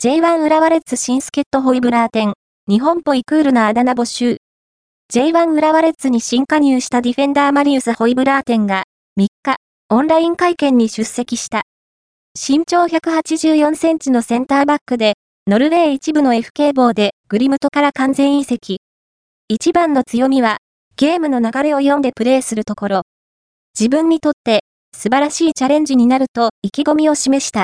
J1 浦和レッズ新助っ人ホイブラー店、日本ポイクールなあだ名募集。J1 浦和レッズに新加入したディフェンダーマリウス・ホイブラー店が、3日、オンライン会見に出席した。身長184センチのセンターバックで、ノルウェー一部の FK 棒でグリムトから完全移籍。一番の強みは、ゲームの流れを読んでプレーするところ。自分にとって素晴らしいチャレンジになると意気込みを示した。